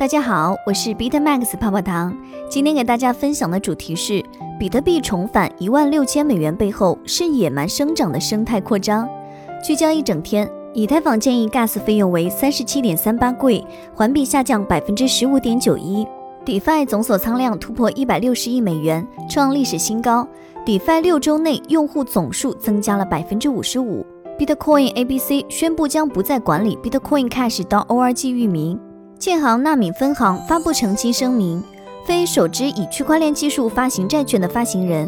大家好，我是 BitMax 泡泡糖。今天给大家分享的主题是：比特币重返一万六千美元背后是野蛮生长的生态扩张。聚焦一整天，以太坊建议 Gas 费用为三十七点三八贵，环比下降百分之十五点九一。DeFi 总锁仓量突破一百六十亿美元，创历史新高。DeFi 六周内用户总数增加了百分之五十五。Bitcoin ABC 宣布将不再管理 Bitcoin Cash 到 ORG 域名。建行纳米分行发布澄清声明，非首支以区块链技术发行债券的发行人。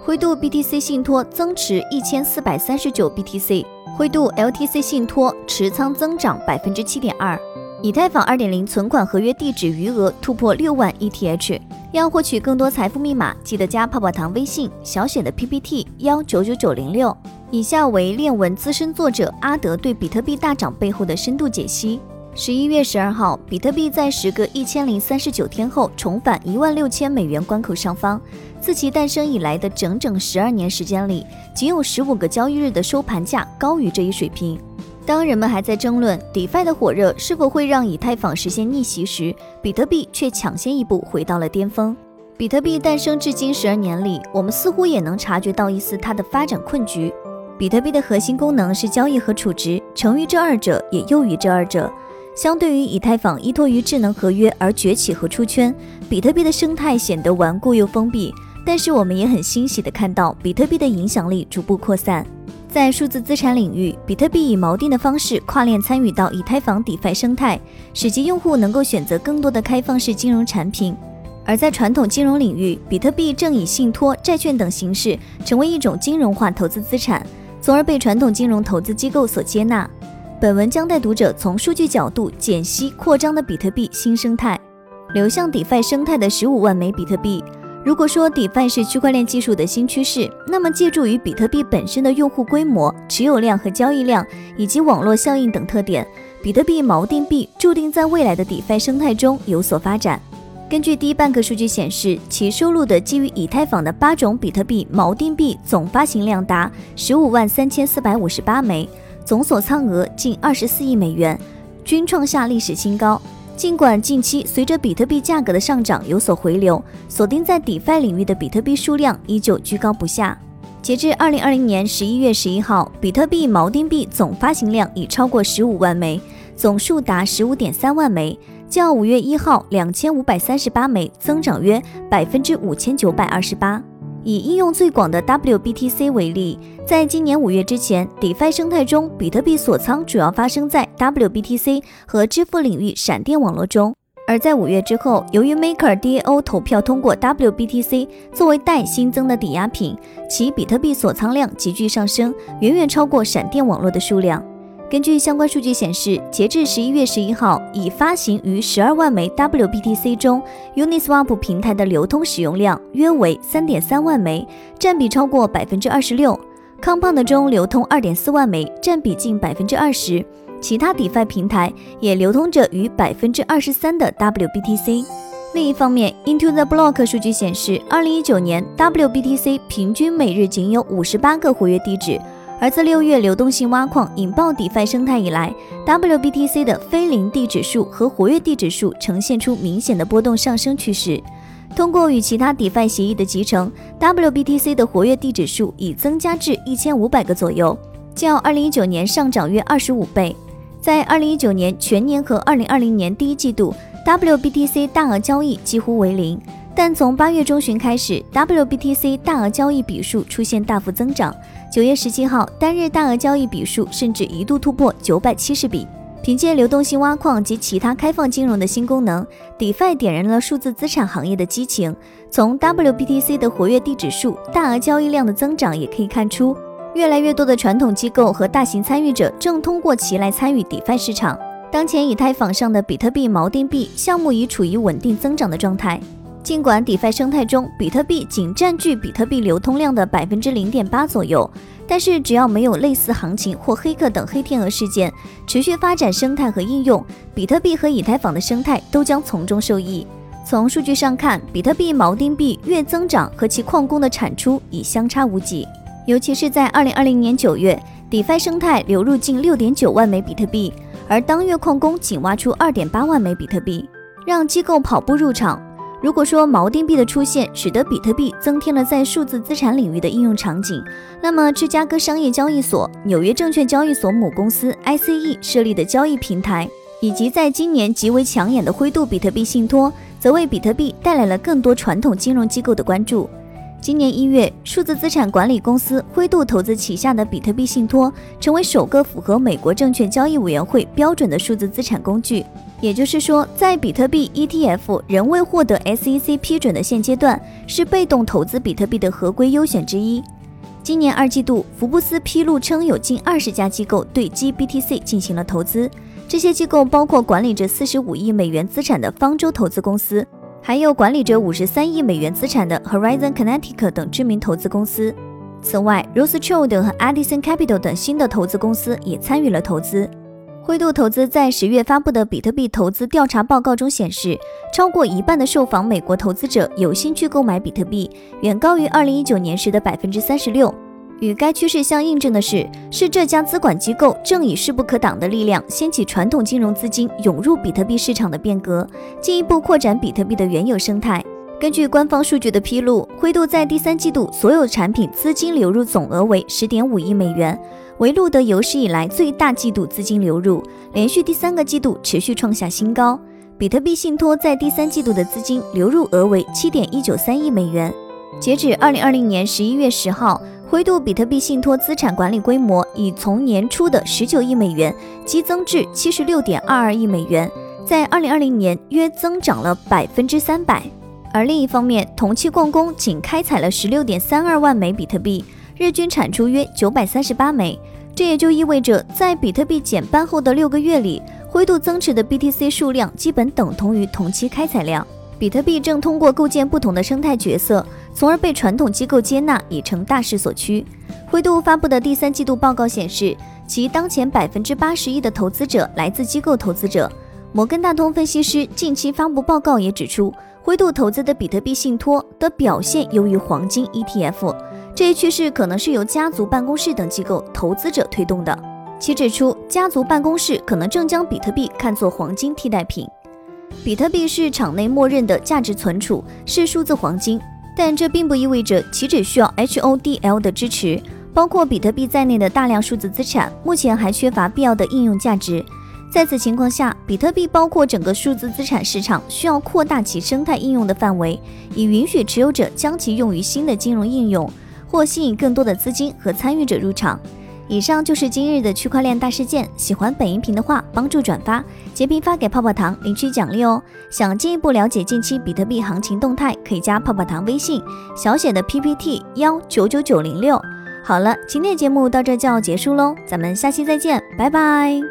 灰度 BTC 信托增持一千四百三十九 BTC，灰度 LTC 信托持仓增长百分之七点二。以太坊二点零存款合约地址余额突破六万 ETH。要获取更多财富密码，记得加泡泡糖微信小写的 PPT 幺九九九零六。以下为链文资深作者阿德对比特币大涨背后的深度解析。十一月十二号，比特币在时隔一千零三十九天后重返一万六千美元关口上方。自其诞生以来的整整十二年时间里，仅有十五个交易日的收盘价高于这一水平。当人们还在争论 DeFi 的火热是否会让以太坊实现逆袭时，比特币却抢先一步回到了巅峰。比特币诞生至今十二年里，我们似乎也能察觉到一丝它的发展困局。比特币的核心功能是交易和储值，成于这二者，也囿于这二者。相对于以太坊依托于智能合约而崛起和出圈，比特币的生态显得顽固又封闭。但是我们也很欣喜地看到，比特币的影响力逐步扩散。在数字资产领域，比特币以锚定的方式跨链参与到以太坊 DeFi 生态，使其用户能够选择更多的开放式金融产品。而在传统金融领域，比特币正以信托、债券等形式成为一种金融化投资资产，从而被传统金融投资机构所接纳。本文将带读者从数据角度解析扩张的比特币新生态，流向 DeFi 生态的十五万枚比特币。如果说 DeFi 是区块链技术的新趋势，那么借助于比特币本身的用户规模、持有量和交易量，以及网络效应等特点，比特币锚定币注定在未来的 DeFi 生态中有所发展。根据 DeBank 数据显示，其收录的基于以太坊的八种比特币锚定币总发行量达十五万三千四百五十八枚。总锁仓额近二十四亿美元，均创下历史新高。尽管近期随着比特币价格的上涨有所回流，锁定在 DeFi 领域的比特币数量依旧居高不下。截至二零二零年十一月十一号，比特币锚定币总发行量已超过十五万枚，总数达十五点三万枚，较五月一号两千五百三十八枚增长约百分之五千九百二十八。以应用最广的 WBTC 为例，在今年五月之前，DeFi 生态中，比特币锁仓主要发生在 WBTC 和支付领域闪电网络中；而在五月之后，由于 Maker DAO 投票通过 WBTC 作为代新增的抵押品，其比特币锁仓量急剧上升，远远超过闪电网络的数量。根据相关数据显示，截至十一月十一号，已发行于十二万枚 WBTC 中，Uniswap 平台的流通使用量约为三点三万枚，占比超过百分之二十六。Compound 中流通二点四万枚，占比近百分之二十。其他 DeFi 平台也流通着逾百分之二十三的 WBTC。另一方面，Into the Block 数据显示，二零一九年 WBTC 平均每日仅有五十八个活跃地址。而自六月流动性挖矿引爆 DeFi 生态以来，WBTC 的非零地址数和活跃地址数呈现出明显的波动上升趋势。通过与其他 DeFi 协议的集成，WBTC 的活跃地址数已增加至一千五百个左右，较二零一九年上涨约二十五倍。在二零一九年全年和二零二零年第一季度，WBTC 大额交易几乎为零，但从八月中旬开始，WBTC 大额交易笔数出现大幅增长。九月十七号，单日大额交易笔数甚至一度突破九百七十笔。凭借流动性挖矿及其他开放金融的新功能，DeFi 点燃了数字资产行业的激情。从 WBTC 的活跃地址数、大额交易量的增长也可以看出，越来越多的传统机构和大型参与者正通过其来参与 DeFi 市场。当前以太坊上的比特币锚定币项目已处于稳定增长的状态。尽管 DeFi 生态中比特币仅占据比特币流通量的百分之零点八左右，但是只要没有类似行情或黑客等黑天鹅事件，持续发展生态和应用，比特币和以太坊的生态都将从中受益。从数据上看，比特币锚定币月增长和其矿工的产出已相差无几，尤其是在二零二零年九月，DeFi 生态流入近六点九万枚比特币，而当月矿工仅挖出二点八万枚比特币。让机构跑步入场。如果说锚定币的出现使得比特币增添了在数字资产领域的应用场景，那么芝加哥商业交易所、纽约证券交易所母公司 ICE 设立的交易平台，以及在今年极为抢眼的灰度比特币信托，则为比特币带来了更多传统金融机构的关注。今年一月，数字资产管理公司灰度投资旗下的比特币信托，成为首个符合美国证券交易委员会标准的数字资产工具。也就是说，在比特币 ETF 仍未获得 SEC 批准的现阶段，是被动投资比特币的合规优选之一。今年二季度，福布斯披露称，有近二十家机构对 GBTC 进行了投资，这些机构包括管理着四十五亿美元资产的方舟投资公司。还有管理着五十三亿美元资产的 Horizon Kinetic 等知名投资公司。此外，Rothschild 和 Edison Capital 等新的投资公司也参与了投资。灰度投资在十月发布的比特币投资调查报告中显示，超过一半的受访美国投资者有兴趣购买比特币，远高于二零一九年时的百分之三十六。与该趋势相印证的是，是这家资管机构正以势不可挡的力量，掀起传统金融资金涌入比特币市场的变革，进一步扩展比特币的原有生态。根据官方数据的披露，灰度在第三季度所有产品资金流入总额为十点五亿美元，为路德有史以来最大季度资金流入，连续第三个季度持续创下新高。比特币信托在第三季度的资金流入额为七点一九三亿美元。截止二零二零年十一月十号。灰度比特币信托资产管理规模已从年初的十九亿美元激增至七十六点二二亿美元，在二零二零年约增长了百分之三百。而另一方面，同期矿工仅开采了十六点三二万枚比特币，日均产出约九百三十八枚。这也就意味着，在比特币减半后的六个月里，灰度增持的 BTC 数量基本等同于同期开采量。比特币正通过构建不同的生态角色。从而被传统机构接纳，已成大势所趋。灰度发布的第三季度报告显示，其当前百分之八十一的投资者来自机构投资者。摩根大通分析师近期发布报告也指出，灰度投资的比特币信托的表现优于黄金 ETF。这一趋势可能是由家族办公室等机构投资者推动的。其指出，家族办公室可能正将比特币看作黄金替代品。比特币是场内默认的价值存储，是数字黄金。但这并不意味着其只需要 HODL 的支持，包括比特币在内的大量数字资产目前还缺乏必要的应用价值。在此情况下，比特币包括整个数字资产市场需要扩大其生态应用的范围，以允许持有者将其用于新的金融应用，或吸引更多的资金和参与者入场。以上就是今日的区块链大事件。喜欢本音频的话，帮助转发、截屏发给泡泡糖领取奖励哦。想进一步了解近期比特币行情动态，可以加泡泡糖微信，小写的 PPT 幺九九九零六。好了，今天的节目到这就要结束喽，咱们下期再见，拜拜。